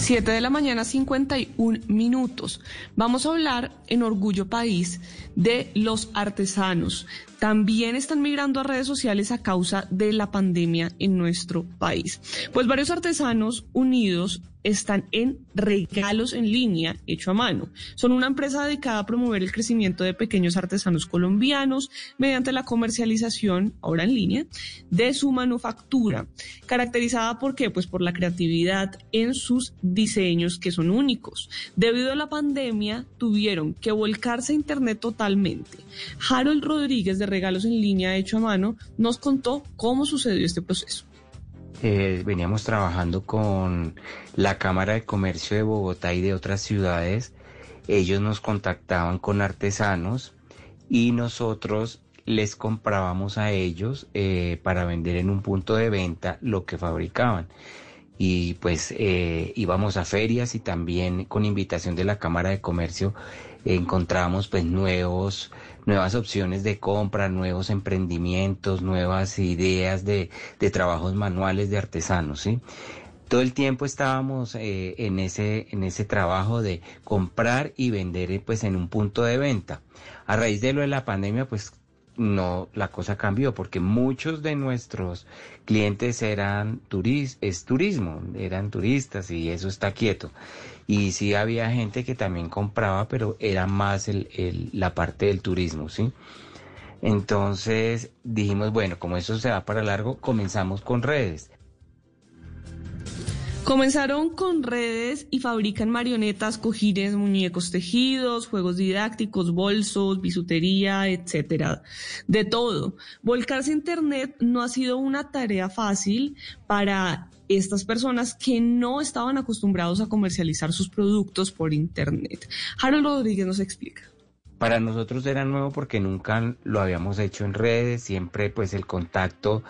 7 de la mañana, 51 minutos. Vamos a hablar en Orgullo País de los artesanos. También están migrando a redes sociales a causa de la pandemia en nuestro país. Pues varios artesanos unidos están en regalos en línea hecho a mano. Son una empresa dedicada a promover el crecimiento de pequeños artesanos colombianos mediante la comercialización, ahora en línea, de su manufactura, caracterizada por qué? Pues por la creatividad en sus diseños que son únicos. Debido a la pandemia, tuvieron que volcarse a Internet totalmente. Harold Rodríguez de Regalos en Línea Hecho a Mano nos contó cómo sucedió este proceso. Eh, veníamos trabajando con la Cámara de Comercio de Bogotá y de otras ciudades. Ellos nos contactaban con artesanos y nosotros les comprábamos a ellos eh, para vender en un punto de venta lo que fabricaban y pues eh, íbamos a ferias y también con invitación de la Cámara de Comercio encontramos pues nuevos, nuevas opciones de compra, nuevos emprendimientos, nuevas ideas de, de trabajos manuales de artesanos, ¿sí? Todo el tiempo estábamos eh, en, ese, en ese trabajo de comprar y vender pues en un punto de venta. A raíz de lo de la pandemia pues no, la cosa cambió porque muchos de nuestros clientes eran turis, es turismo, eran turistas y eso está quieto. Y sí había gente que también compraba, pero era más el, el, la parte del turismo, ¿sí? Entonces dijimos, bueno, como eso se va para largo, comenzamos con redes. Comenzaron con redes y fabrican marionetas, cojines, muñecos tejidos, juegos didácticos, bolsos, bisutería, etcétera. De todo. Volcarse a Internet no ha sido una tarea fácil para estas personas que no estaban acostumbrados a comercializar sus productos por Internet. Harold Rodríguez nos explica. Para nosotros era nuevo porque nunca lo habíamos hecho en redes, siempre pues el contacto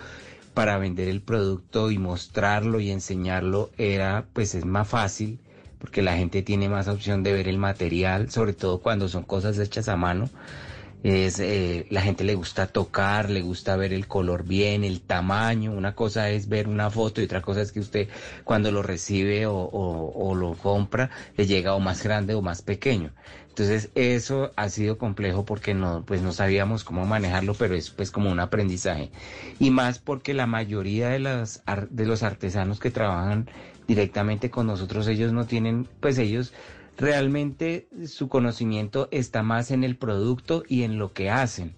para vender el producto y mostrarlo y enseñarlo era pues es más fácil porque la gente tiene más opción de ver el material, sobre todo cuando son cosas hechas a mano. Es, eh, la gente le gusta tocar, le gusta ver el color bien, el tamaño. Una cosa es ver una foto y otra cosa es que usted cuando lo recibe o, o, o lo compra le llega o más grande o más pequeño. Entonces eso ha sido complejo porque no, pues no sabíamos cómo manejarlo, pero es pues como un aprendizaje. Y más porque la mayoría de, las, de los artesanos que trabajan directamente con nosotros, ellos no tienen, pues ellos realmente su conocimiento está más en el producto y en lo que hacen.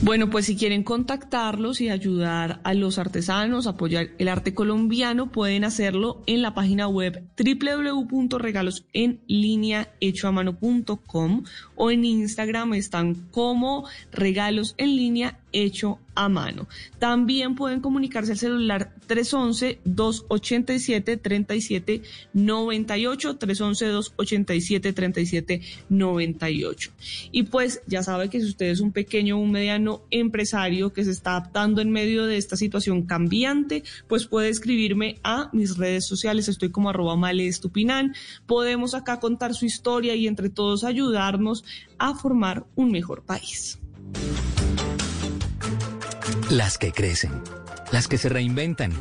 Bueno, pues si quieren contactarlos y ayudar a los artesanos, apoyar el arte colombiano, pueden hacerlo en la página web www.regalosenlineahechoamano.com o en Instagram están como regalos en línea hecho a mano. También pueden comunicarse al celular 311-287-3798, 311-287-3798. Y pues ya sabe que si usted es un pequeño o un mediano empresario que se está adaptando en medio de esta situación cambiante, pues puede escribirme a mis redes sociales, estoy como arroba malestupinan. Podemos acá contar su historia y entre todos ayudarnos a formar un mejor país. Las que crecen, las que se reinventan,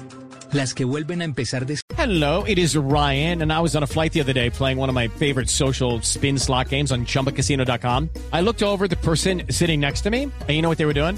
las que vuelven a empezar de Hello, it is Ryan, and I was on a flight the other day playing one of my favorite social spin slot games on chumbacasino.com. I looked over the person sitting next to me, and you know what they were doing?